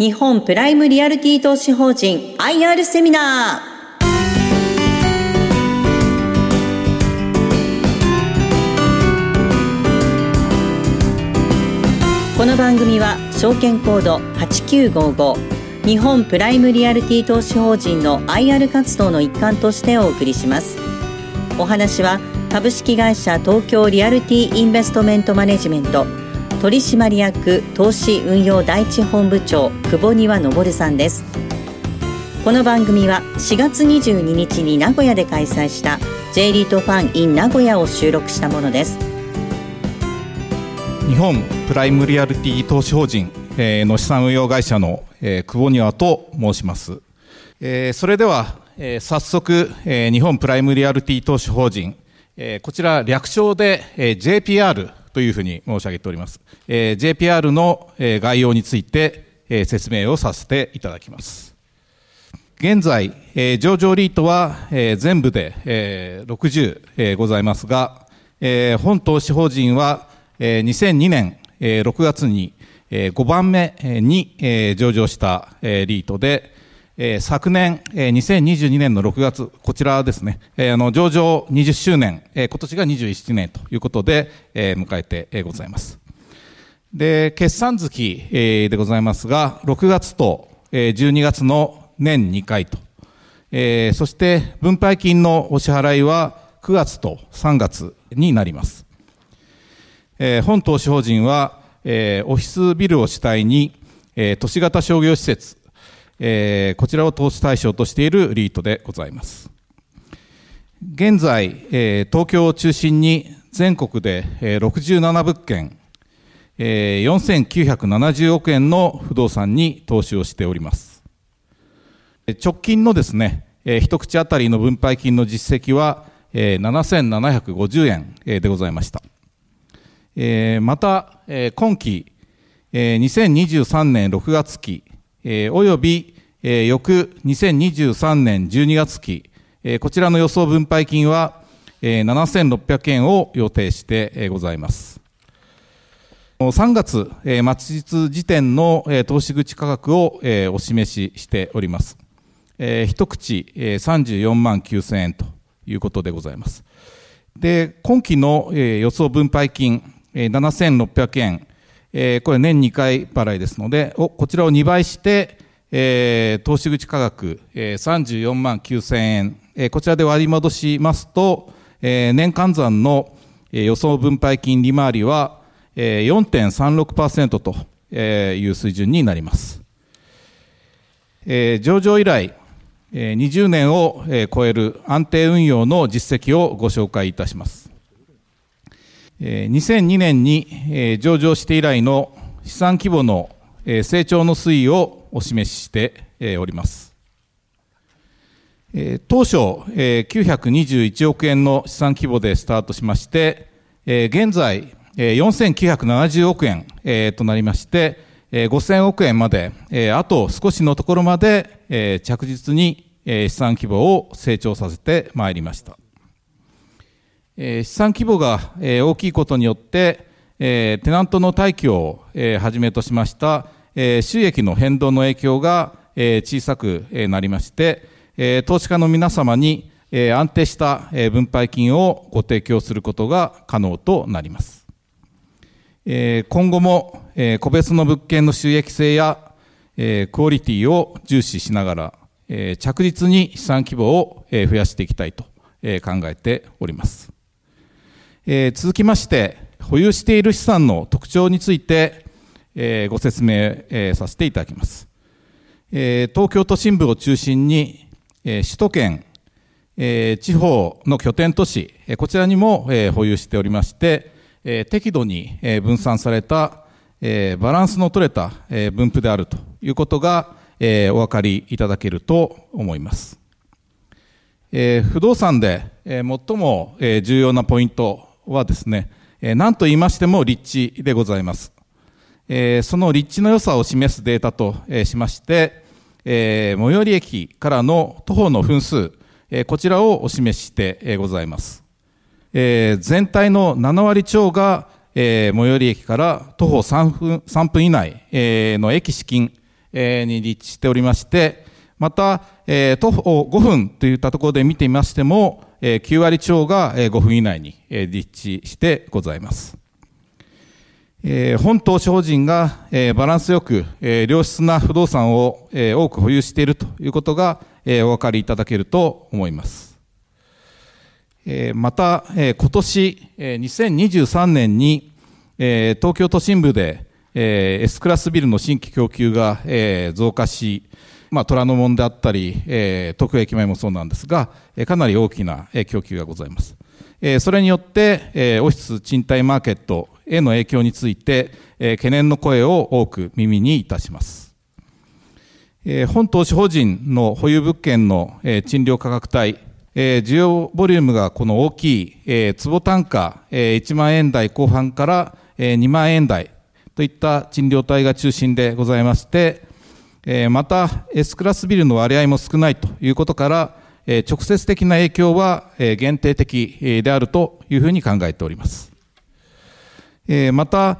日本プライムリアルティ投資法人 IR セミナー。この番組は証券コード8955日本プライムリアルティ投資法人の IR 活動の一環としてお送りします。お話は株式会社東京リアルティインベストメントマネジメント取締役投資運用第一本部長久保庭昇さんです。この番組は4月22日に名古屋で開催した J リートファン in 名古屋を収録したものです。日本プライムリアルティ投資法人の資産運用会社の久保庭と申します。それでは早速日本プライムリアルティ投資法人こちら略称で JPR というふうに申し上げております。えー、JPR の、え概要について、え説明をさせていただきます。現在、え上場リートは、え全部で、え60、えございますが、え本投資法人は、え2002年、え6月に、え5番目に、え上場した、えリートで、え、昨年、え、2022年の6月、こちらですね、え、あの上場20周年、え、今年が21年ということで、え、迎えて、ございます。で、決算月、え、でございますが、6月と、え、12月の年2回と、え、そして分配金のお支払いは9月と3月になります。え、本投資法人は、え、オフィスビルを主体に、え、都市型商業施設、えー、こちらを投資対象としているリートでございます。現在、えー、東京を中心に全国で、えー、67物件、えー、4970億円の不動産に投資をしております。直近のですね、えー、一口当たりの分配金の実績は、えー、7750円、えー、でございました。えー、また、えー、今期、えー、2023年6月期、えー、および、えー、翌2023年12月期、えー、こちらの予想分配金は、えー、7600円を予定して、えー、ございます。3月、えー、末日時点の、えー、投資口価格を、えー、お示ししております。えー、一口、えー、34万9000円ということでございます。で、今期の、えー、予想分配金、えー、7600円、えー、これ年2回払いですので、おこちらを2倍して、えー、投資口価格、えー、34万9000円、えー、こちらで割り戻しますと、えー、年換算の、えー、予想分配金利回りは、えー、4.36%という水準になります。えー、上場以来、えー、20年を超える安定運用の実績をご紹介いたします。2002年に上場して以来の資産規模の成長の推移をお示ししております。当初、921億円の資産規模でスタートしまして、現在、4970億円となりまして、5000億円まで、あと少しのところまで着実に資産規模を成長させてまいりました。資産規模が大きいことによって、テナントの退去をはじめとしました収益の変動の影響が小さくなりまして、投資家の皆様に安定した分配金をご提供することが可能となります。今後も個別の物件の収益性やクオリティを重視しながら、着実に資産規模を増やしていきたいと考えております。えー、続きまして、保有している資産の特徴について、えー、ご説明、えー、させていただきます。えー、東京都心部を中心に、えー、首都圏、えー、地方の拠点都市、えー、こちらにも、えー、保有しておりまして、えー、適度に、えー、分散された、えー、バランスの取れた、えー、分布であるということが、えー、お分かりいただけると思います。えー、不動産で、えー、最も、えー、重要なポイントはですね、え、何と言いましても立地でございます。え、その立地の良さを示すデータと、え、しまして、え、最寄り駅からの徒歩の分数、え、こちらをお示しして、え、ございます。え、全体の7割超が、え、最寄り駅から徒歩3分 ,3 分以内、え、の駅資金、に立地しておりまして、また、徒歩5分といったところで見てみましても、9割超が5分以内に立地してございます。本投資法人がバランスよく良質な不動産を多く保有しているということがお分かりいただけると思います。また、今年2023年に東京都心部で S クラスビルの新規供給が増加し、まあ、虎ノ門であったり、東京駅前もそうなんですが、えかなり大きなえ供給がございます。えそれによって、えオフィス賃貸マーケットへの影響について、え懸念の声を多く耳にいたします。え本投資法人の保有物件のえ賃料価格帯、え需要ボリュームがこの大きい、え坪単価え1万円台後半からえ2万円台といった賃料帯が中心でございまして、また S クラスビルの割合も少ないということから、直接的な影響は限定的であるというふうに考えております。また、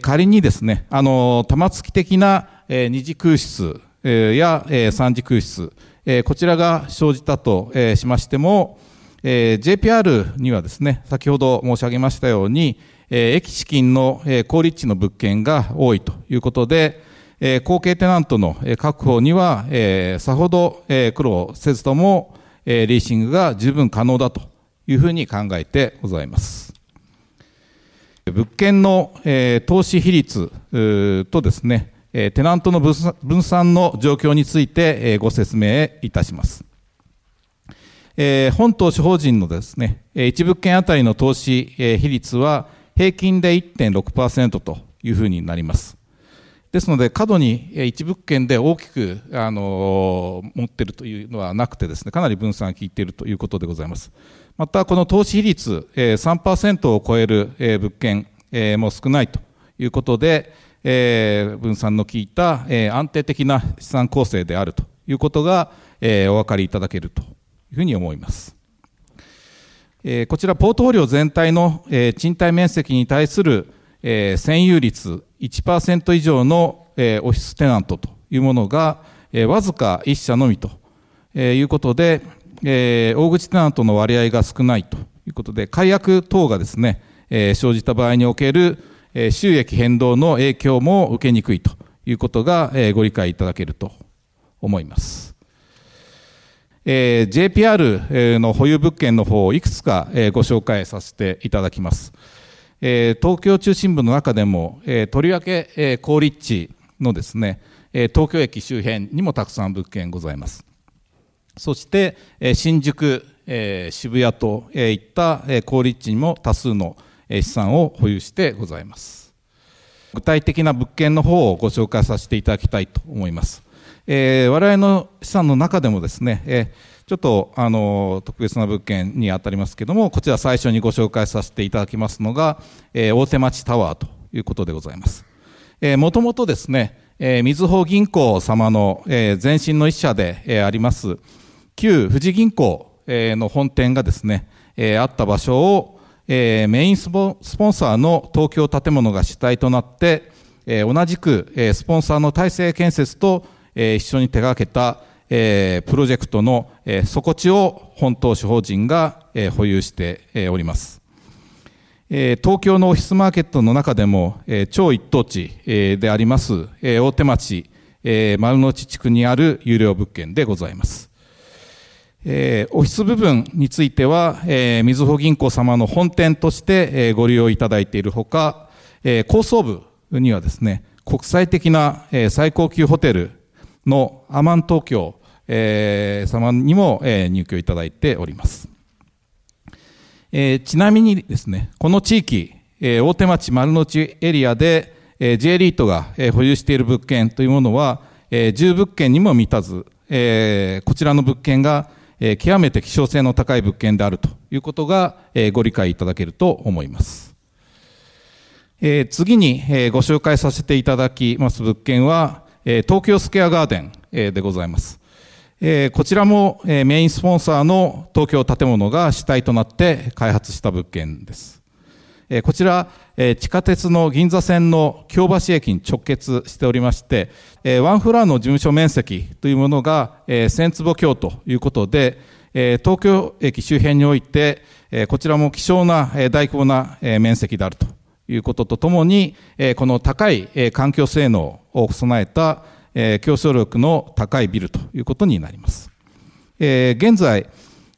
仮にですね、あの、玉突き的な二次空室や三次空室、こちらが生じたとしましても、JPR にはですね、先ほど申し上げましたように、駅資金の高立地の物件が多いということで、後継テナントの確保には、さほど苦労せずとも、リーシングが十分可能だというふうに考えてございます。物件の投資比率とですね、テナントの分散の状況についてご説明いたします。本投資法人のですね、1物件あたりの投資比率は平均で1.6%というふうになります。ですので、過度に1物件で大きく、あの持っているというのはなくてですね、かなり分散が効いているということでございます。また、この投資比率え3%を超えるえ物件えも少ないということで、え、分散の効いた、え、安定的な資産構成であるということが、え、お分かりいただけるというふうに思います。え、こちら、ポートフォリオ全体の、え、賃貸面積に対する、え、占有率1%以上の、オフィステナントというものが、えー、わずか1社のみと、いうことで、大口テナントの割合が少ないということで、解約等がですね、生じた場合における、収益変動の影響も受けにくいということがご理解いただけると思います。JPR の保有物件の方をいくつかご紹介させていただきます。東京中心部の中でも、とりわけ高立地のですね、東京駅周辺にもたくさん物件ございます。そして、新宿、渋谷といった高立地にも多数の資産を保有してございます。具体的な物件の方をご紹介させていただきたいと思います。え、我々の資産の中でもですね、えー、ちょっとあの特別な物件に当たりますけども、こちら最初にご紹介させていただきますのが、えー、大手町タワーということでございます。もともとですね、えー、みずほ銀行様の、えー、前身の一社で、えー、あります、旧富士銀行、えー、の本店がですね、えー、あった場所を、えー、メインスポンサーの東京建物が主体となって、えー、同じく、えー、スポンサーの大成建設と、えー、一緒に手掛けた、えー、プロジェクトの、えー、底地を本投資法人が、えー、保有して、えー、おります。えー、東京のオフィスマーケットの中でも、えー、超一等地、えー、であります、えー、大手町、えー、丸の内地区にある有料物件でございます。えー、オフィス部分については、えー、みずほ銀行様の本店として、えー、ご利用いただいているほか、えー、高層部にはですね、国際的な、えー、最高級ホテルのアマン東京、えー、様にも、えー、入居いただいております。えー、ちなみにですね、この地域、えー、大手町丸の内エリアで、えー、J リートが、えー、保有している物件というものは、えー、10物件にも満たず、えー、こちらの物件が、え極めて希少性の高い物件であるということが、えご理解いただけると思います。え次に、えご紹介させていただきます物件は、え東京スケアガーデン、えでございます。えこちらも、えメインスポンサーの東京建物が主体となって開発した物件です。こちら、地下鉄の銀座線の京橋駅に直結しておりまして、ワンフロアの事務所面積というものが1000坪強ということで、東京駅周辺において、こちらも希少な大規模な面積であるということとともに、この高い環境性能を備えた競争力の高いビルということになります。現在、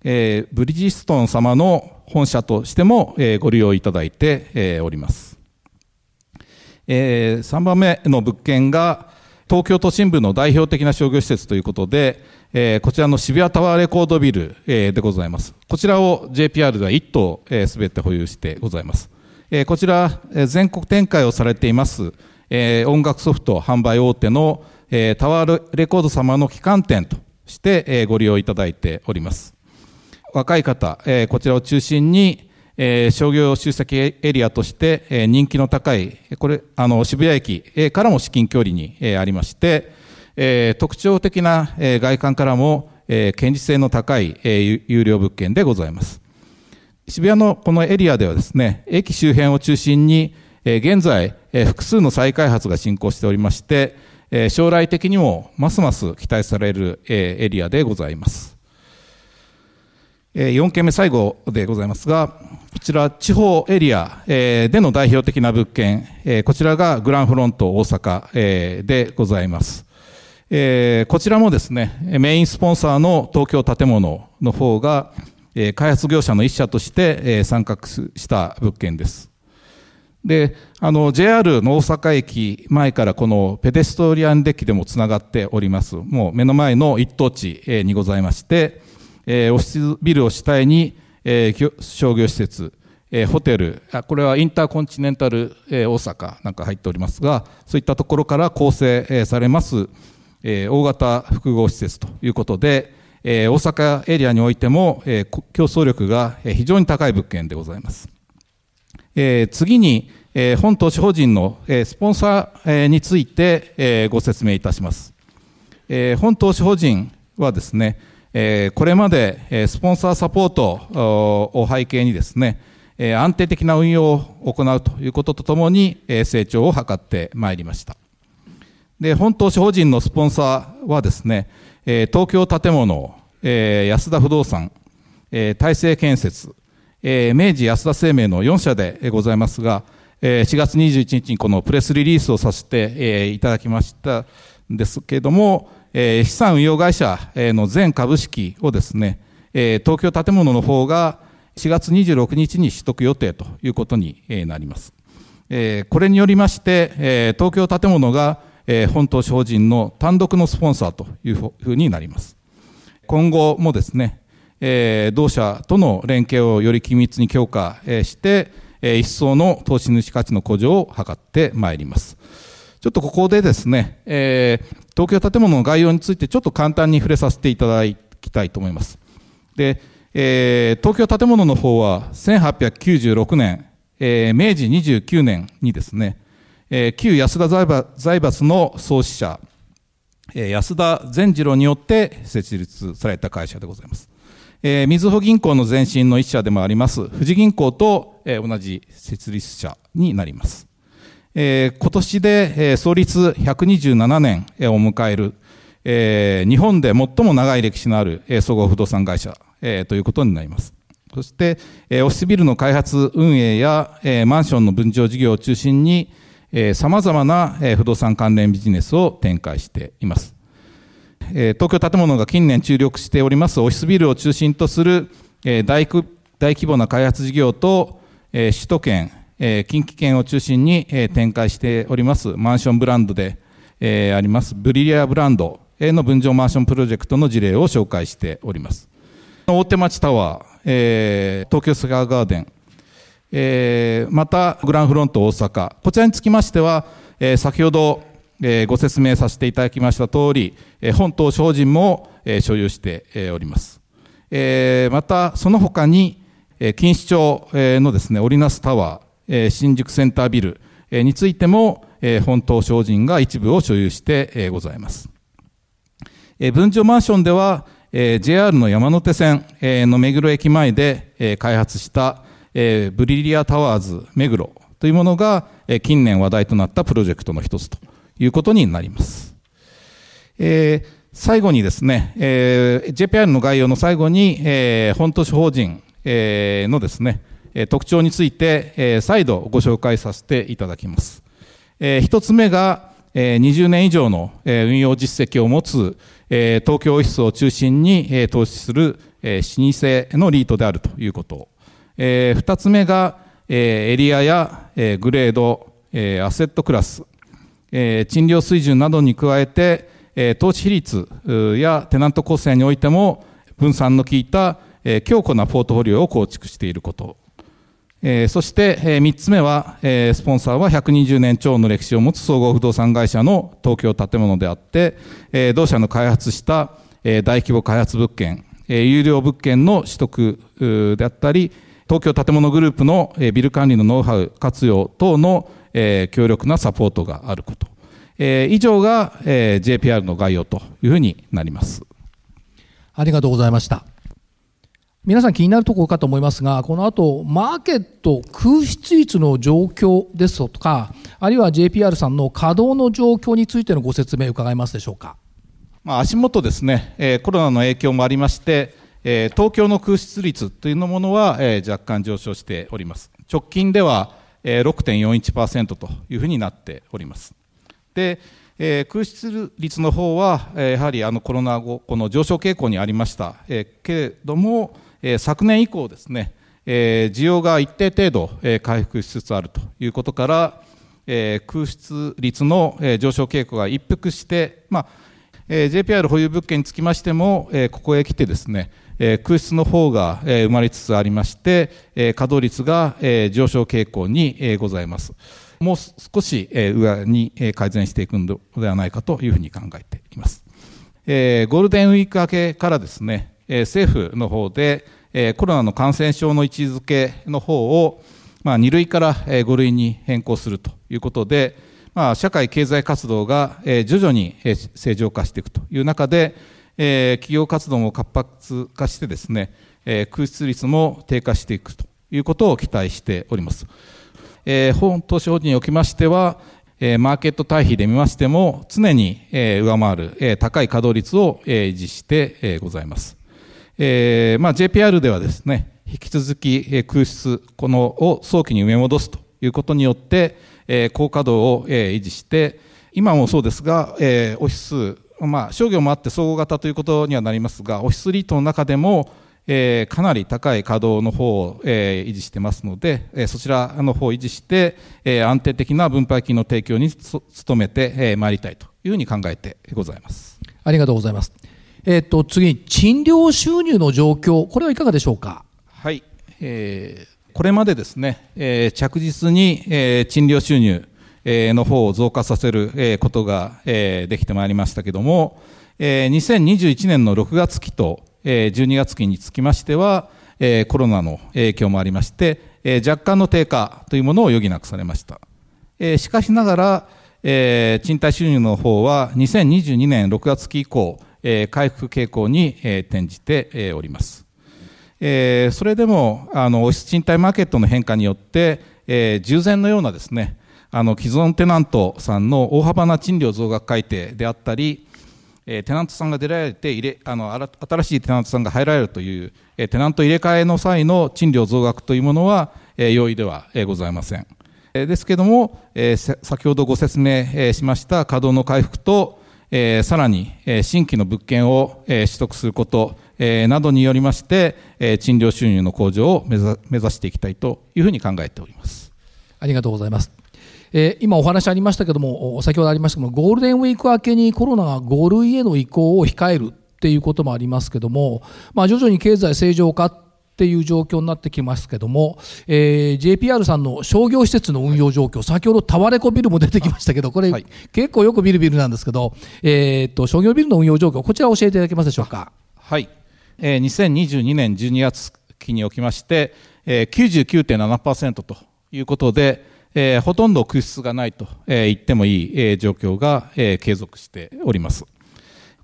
ブリヂストン様の本社としても、えご利用いただいて、えおります。え3番目の物件が東京都心部の代表的な商業施設ということで、えこちらの渋谷タワーレコードビル、えでございます。こちらを JPR では1棟すべ、て保有してございます。えこちら、全国展開をされています、え音楽ソフト販売大手の、えタワーレコード様の旗艦店として、えご利用いただいております。若い方、えこちらを中心に、え商業集積エリアとして、え人気の高い、これ、あの、渋谷駅、からも至近距離に、えありまして、え特徴的な、え外観からも、え堅実性の高い、え有料物件でございます。渋谷のこのエリアではですね、駅周辺を中心に、え現在、え複数の再開発が進行しておりまして、え将来的にもますます期待される、えエリアでございます。4件目最後でございますが、こちら地方エリアでの代表的な物件、こちらがグランフロント大阪でございます。こちらもですね、メインスポンサーの東京建物の方が、開発業者の一社として参画した物件です。で、あの、JR の大阪駅前からこのペデストリアンデッキでもつながっております。もう目の前の一等地にございまして、え、オフィスビルを主体に、え、商業施設、え、ホテルあ、これはインターコンチネンタル、え、大阪なんか入っておりますが、そういったところから構成、え、されます、え、大型複合施設ということで、え、大阪エリアにおいても、え、競争力が非常に高い物件でございます。次に、本投資法人の、スポンサー、について、ご説明いたします。本投資法人はですね、これまでスポンサーサポートを背景にですね、安定的な運用を行うということとともに成長を図ってまいりました。で、本投資法人のスポンサーはですね、東京建物、安田不動産、大成建設、明治安田生命の4社でございますが、4月21日にこのプレスリリースをさせていただきましたんですけれども、資産運用会社の全株式をですね、東京建物の方が4月26日に取得予定ということになります。これによりまして、東京建物が、本島法人の単独のスポンサーというふうになります。今後もですね、同社との連携をより緊密に強化して、一層の投資主価値の向上を図ってまいります。ちょっとここでですね、東京建物の概要についてちょっと簡単に触れさせていただきたいと思います。で、東京建物の方は1896年、え、明治29年にですね、旧安田財閥の創始者、安田善次郎によって設立された会社でございます。えー、みずほ銀行の前身の一社でもあります富士銀行と、えー、同じ設立者になります。えー、今年で、えー、創立127年を迎える、えー、日本で最も長い歴史のある、えー、総合不動産会社、えー、ということになります。そして、えー、オフィスビルの開発運営や、えー、マンションの分譲事業を中心に、えー、様々な、えー、不動産関連ビジネスを展開しています。東京建物が近年注力しておりますオフィスビルを中心とする、大規模な開発事業と、首都圏、近畿圏を中心に、展開しておりますマンションブランドで、ありますブリリアブランドへの分譲マンションプロジェクトの事例を紹介しております。大手町タワー、東京スカーガーデン、えまたグランフロント大阪、こちらにつきましては、え先ほど、えご説明させていただきました通り、え本島商人も、え所有して、おります。えまた、その他に、え錦糸町のですね、オリナスタワー、新宿センタービルについても、本島商人が一部を所有してございます。分譲マンションでは、JR の山手線の目黒駅前で開発したえ、ブリリアタワーズ目黒というものが、え、近年話題となったプロジェクトの一つということになります。えー、最後にですね、えー、JPR の概要の最後に、えー、本都市法人、えー、のですね、特徴について、えー、再度ご紹介させていただきます。えー、一つ目が、えー、20年以上の、えー、運用実績を持つ、えー、東京オフィスを中心に、えー、投資する、えー、老舗のリートであるということ。えー、二つ目が、えー、エリアや、えー、グレード、えー、アセットクラス、賃料水準などに加えて、投資比率やテナント構成においても分散の効いた、強固なポートフォリオを構築していること。そして、えー、3つ目は、スポンサーは120年超の歴史を持つ総合不動産会社の東京建物であって、同社の開発した、大規模開発物件、有料物件の取得であったり、東京建物グループの、ビル管理のノウハウ活用等の、えー、強力なサポートがあること。えー、以上が、えー、JPR の概要というふうになります。ありがとうございました。皆さん気になるところかと思いますが、この後、マーケット空室率の状況ですとか、あるいは JPR さんの稼働の状況についてのご説明伺えますでしょうか。まあ、足元ですね、えー、コロナの影響もありまして、えー、東京の空室率というものは、えー、若干上昇しております。直近では、えー、6.41%というふうになっております。で、えー、空室率の方は、え、やはりあのコロナ後、この上昇傾向にありました、えー、けれども、え昨年以降ですね、え需要が一定程度、え回復しつつあるということから、え空室率の、え上昇傾向が一服して、まあえ JPR 保有物件につきましても、えここへ来てですね、空室の方が、え生まれつつありまして、稼働率が、上昇傾向に、ございます。もう少し、上に、改善していくのではないかというふうに考えています。ゴールデンウィーク明けからですね、政府の方でコロナの感染症の位置づけの方を、まあ、2類から5類に変更するということで、まあ、社会経済活動が徐々に正常化していくという中で、企業活動も活発化してですね、空室率も低下していくということを期待しております。本投資法人におきましては、マーケット対比で見ましても、常に上回る高い稼働率を維持してございます。えーまあ、JPR ではですね、引き続き、えー、空室、このを早期に埋め戻すということによって、えー、高稼働を、えー、維持して、今もそうですが、えー、オフィス、まあ、商業もあって総合型ということにはなりますが、オフィスリートの中でも、えー、かなり高い稼働の方を、えー、維持してますので、えー、そちらの方を維持して、えー、安定的な分配金の提供に努めてまい、えー、りたいというふうに考えてございます。ありがとうございます。えっ、ー、と、次、賃料収入の状況、これはいかがでしょうか？はい。えー、これまでですね、えー、着実に、えー、賃料収入、えー、の方を増加させる、ことが、できてまいりましたけども、2021年の6月期と、12月期につきましては、コロナの影響もありまして、若干の低下というものを余儀なくされました。しかしながら、賃貸収入の方は2022年6月期以降、回復傾向に、転じて、おります。それでもあの賃貸マーケットの変化によって、従前のようなですねあの既存テナントさんの大幅な賃料増額改定であったり、えテナントさんが出られて入れあの新しいテナントさんが入られるという、えテナント入れ替えの際の賃料増額というものは、え容易では、えございません。ですけれども、え先ほどご説明しました稼働の回復と、え、さらに、え、新規の物件を、え、取得すること、え、などによりまして、え、賃料収入の向上を目目指していきたいというふうに考えております。ありがとうございます。えー、今お話ありましたけども、先ほどありましたけども、ゴールデンウィーク明けにコロナが5類への移行を控えるっていうこともありますけども、まあ、徐々に経済正常化っていう状況になってきますけども、えー、JPR さんの商業施設の運用状況、先ほどタワレコビルも出てきましたけど、これ、はい、結構よく見るビルなんですけど、えー、っと商業ビルの運用状況、こちら教えていただけますでしょうか？はい、えー、2022年12月期におきまして、えー、99.7%ということで、えー、ほとんど空室がないと、えー、言ってもいい、えー、状況が、えー、継続しております。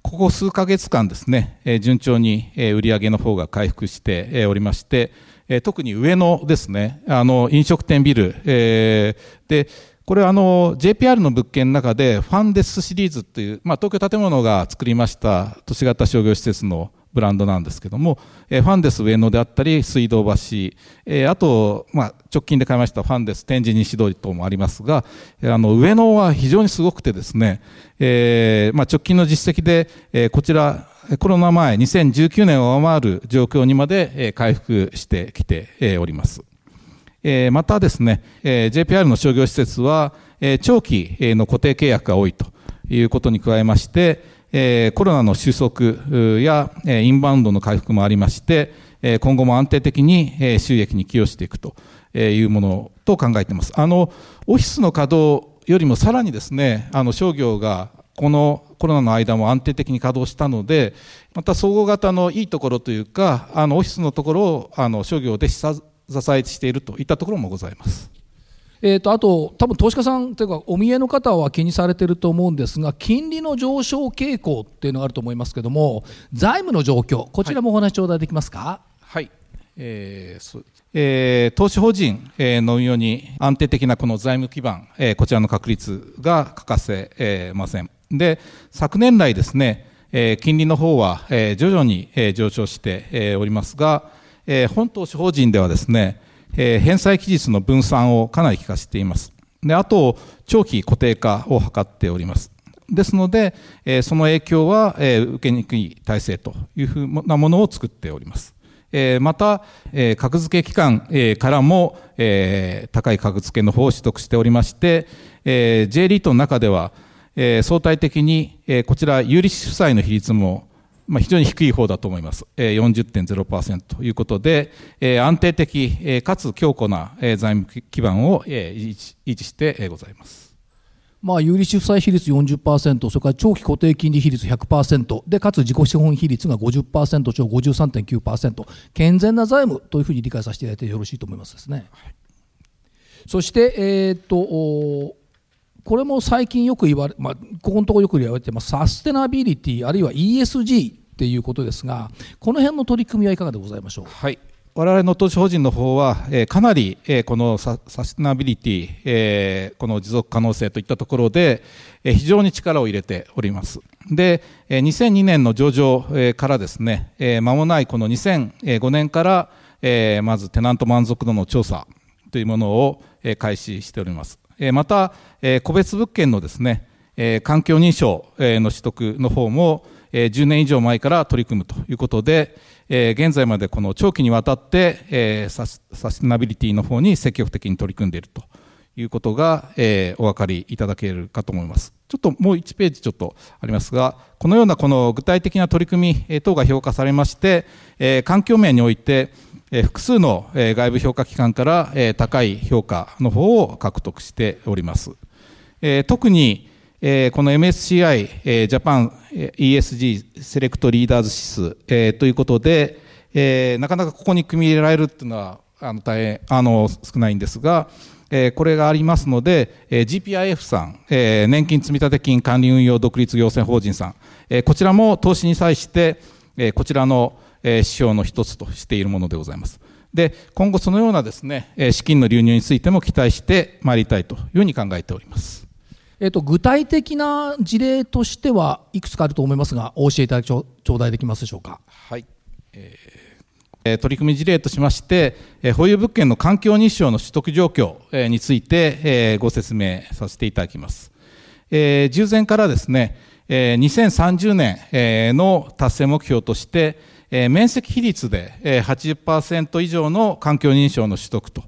ここ数ヶ月間ですねえ、順調にえ売上の方が回復してえおりまして、え特に上野ですね、あの、飲食店ビル、えで、これはあの JPR の物件の中でファンデスシリーズという、まあ、東京建物が作りました都市型商業施設のブランドなんですけども、えファンデス上野であったり水道橋、えあと、まあ、直近で買いましたファンデス天神西通り等もありますが、あの上野は非常にすごくてですね、え、まあ、直近の実績で、えこちらコロナ前2019年を上回る状況にまで回復してきております。またですね、JPR の商業施設は長期の固定契約が多いということに加えまして、コロナの収束やインバウンドの回復もありまして、今後も安定的に収益に寄与していくというものと考えています。あの、オフィスの稼働よりもさらにですね、あの商業がこのコロナの間も安定的に稼働したので、また総合型のいいところというか、あのオフィスのところをあの商業で支えしているといったところもございます。えーと、あと、多分投資家さんというか、お見えの方は気にされていると思うんですが、金利の上昇傾向っていうのがあると思いますけども、財務の状況、こちらもお話頂戴できますか？はい、えーえー、投資法人、えー、の運用に安定的なこの財務基盤、えー、こちらの確立が欠かせ、えー、ません。で、昨年来ですね、えー、金利の方は、えー、徐々に、えー、上昇して、えー、おりますが、えー、本投資法人ではですね、えー、返済期日の分散をかなり効かせています。で、あと、長期固定化を図っております。ですので、えー、その影響は、えー、受けにくい体制というふうなものを作っております。えー、また、えー、格付け機関、えー、からも、えー、高い格付けの方を取得しておりまして、えー、J リートの中では、えー、相対的に、えー、こちら、有利子負債の比率も、まあ、非常に低い方だと思います。えー、40.0%ということで、えー、安定的、えー、かつ強固な、えー、財務基盤を、えー、維持して、えー、ございます。まあ、有利子負債比率40%、それから長期固定金利比率100%で、かつ自己資本比率が50%超53.9%、健全な財務というふうに理解させていただいてよろしいと思いますですね。はい、そして、えー、っとこれも最近よく言われ、まあ、ここのところよく言われてますサステナビリティあるいは ESG っていうことですがこの辺の取り組みはいかがでございましょう？はい我々の投資法人の方は、えー、かなり、えー、このサステナビリティ、えー、この持続可能性といったところで、えー、非常に力を入れております。で、えー、2002年の上場、えー、からですね、えー、間もないこの2005年から、えー、まずテナント満足度の調査というものを、えー、開始しております。また、個別物件のですね、環境認証の取得の方も、え10年以上前から取り組むということで、え現在までこの長期にわたってえサステナビリティの方に積極的に取り組んでいるということがえお分かりいただけるかと思います。ちょっともう1ページちょっとありますが、このようなこの具体的な取り組み等が評価されまして、え環境面において、複数の外部評価機関から高い評価の方を獲得しております。特にこの MSCI ジャパン ESG セレクトリーダーズ指数ということで、なかなかここに組み入れられるっていうのはあの大変あの少ないんですが、これがありますので、GPIF さん、年金積立金管理運用独立行政法人さん、こちらも投資に際して、こちらの指標の一つとしているものでございます。で、今後そのようなですね、資金の流入についても期待してまいりたいというふうに考えております。えっと、具体的な事例としてはいくつかあると思いますが、お教えいただき頂戴できますでしょうか？はい。えー、取り組み事例としまして、保有物件の環境日照の取得状況についてご説明させていただきます。従前からですね、2030年の達成目標として、面積比率で、80%以上の環境認証の取得と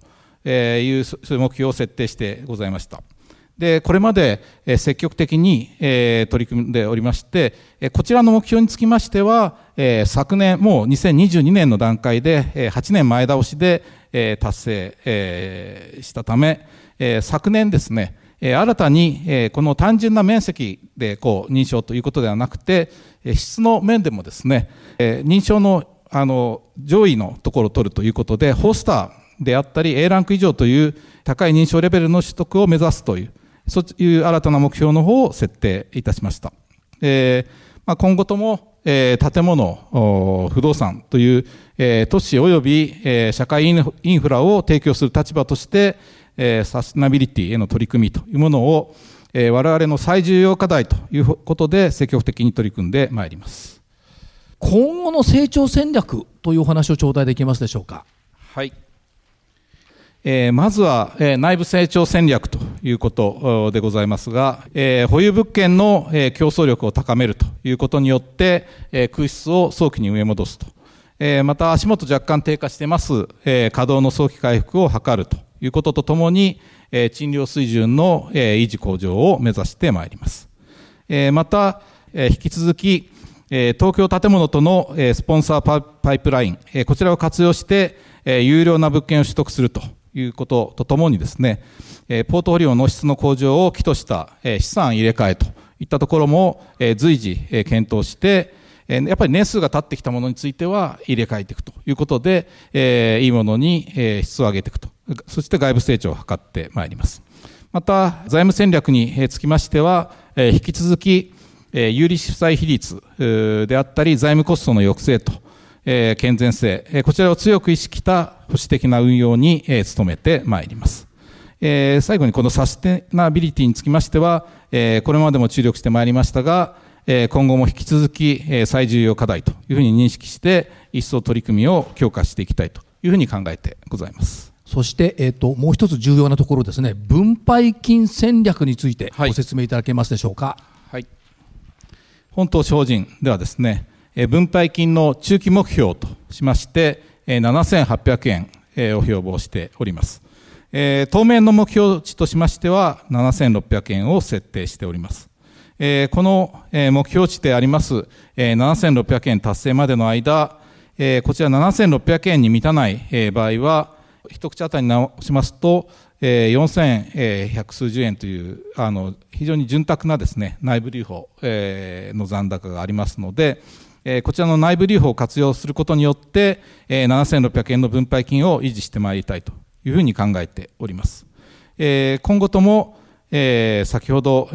いう目標を設定してございました。で、これまで積極的に取り組んでおりまして、こちらの目標につきましては、昨年、もう2022年の段階で8年前倒しで達成したため、昨年ですね、新たにこの単純な面積でこう認証ということではなくて、質の面でもですね、認証のあの上位のところを取るということで、ホスターであったり A ランク以上という高い認証レベルの取得を目指すという、そういう新たな目標の方を設定いたしました。えーまあ、今後ともえー、建物、不動産という、えー、都市及び、えー、社会インフラを提供する立場として、えー、サステナビリティへの取り組みというものを、えー、我々の最重要課題ということで積極的に取り組んでまいります。今後の成長戦略というお話を頂戴できますでしょうか？はい。えー、まずは、えー、内部成長戦略ということでございますが、えー、保有物件の、えー、競争力を高めるということによって、えー、空室を早期に植え戻すと。えー、また足元若干低下してます、えー、稼働の早期回復を図るということとともに、えー、賃料水準の、えー、維持向上を目指してまいります。えー、また、えー、引き続き、え、東京建物との、スポンサーパイプライン、こちらを活用して、有料な物件を取得するということとともにですね、ポートフォリオの質の向上を起とした、資産入れ替えといったところも、随時、検討して、やっぱり年数が経ってきたものについては入れ替えていくということで、いいものに、質を上げていくと。そして外部成長を図ってまいります。また、財務戦略につきましては、引き続き、有利負債比率であったり、財務コストの抑制と、え健全性、えこちらを強く意識した保守的な運用に、え努めてまいります。え最後にこのサステナビリティにつきましては、えこれまでも注力してまいりましたが、え今後も引き続き、え最重要課題というふうに認識して、一層取り組みを強化していきたいというふうに考えてございます。そして、えーと、もう一つ重要なところですね、分配金戦略についてご説明いただけますでしょうか。はい、本島法人ではですね、分配金の中期目標としまして、7800円を標榜しております。当面の目標値としましては、7600円を設定しております。この目標値であります7600円達成までの間、こちら7600円に満たない場合は、一口当たりに直しますと、4100数十円というあの非常に潤沢なですね内部留保の残高がありますので、こちらの内部留保を活用することによって、7600円の分配金を維持してまいりたいというふうに考えております。今後とも、先ほど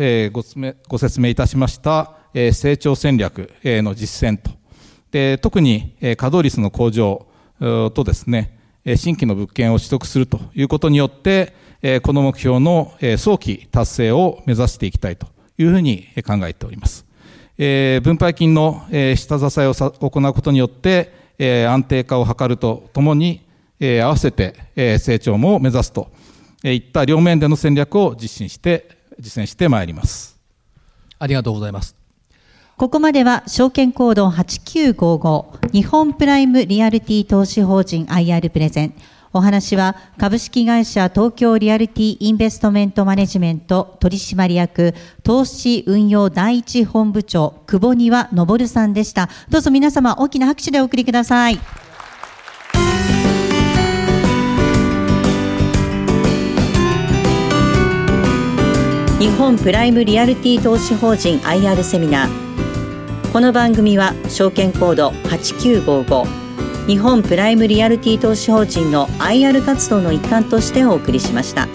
ご説明いたしました成長戦略の実践と、で特に稼働率の向上とですね、新規の物件を取得するということによって、この目標の早期達成を目指していきたいというふうに考えております。えー、分配金の、えー、下支えをさ行うことによって、えー、安定化を図るとともに、えー、合わせて、えー、成長も目指すと、えー、いった両面での戦略を実施して、実践してまいります。ありがとうございます。ここまでは証券コード8955日本プライムリアルティ投資法人 IR プレゼンお話は株式会社東京リアルティインベストメントマネジメント取締役投資運用第一本部長久保庭昇さんでした。どうぞ皆様大きな拍手でお送りください。日本プライムリアルティ投資法人 IR セミナーこの番組は証券コード8955日本プライムリアルティ投資法人の IR 活動の一環としてお送りしました。